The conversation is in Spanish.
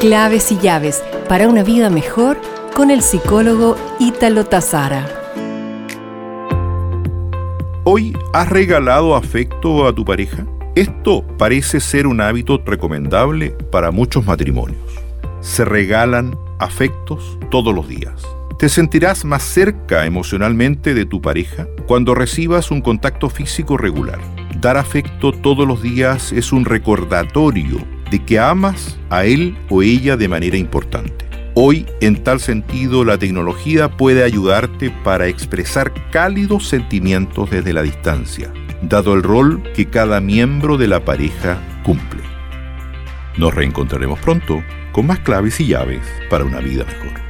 Claves y llaves para una vida mejor con el psicólogo Ítalo Tazara. ¿Hoy has regalado afecto a tu pareja? Esto parece ser un hábito recomendable para muchos matrimonios. Se regalan afectos todos los días. Te sentirás más cerca emocionalmente de tu pareja cuando recibas un contacto físico regular. Dar afecto todos los días es un recordatorio de que amas a él o ella de manera importante. Hoy, en tal sentido, la tecnología puede ayudarte para expresar cálidos sentimientos desde la distancia, dado el rol que cada miembro de la pareja cumple. Nos reencontraremos pronto con más claves y llaves para una vida mejor.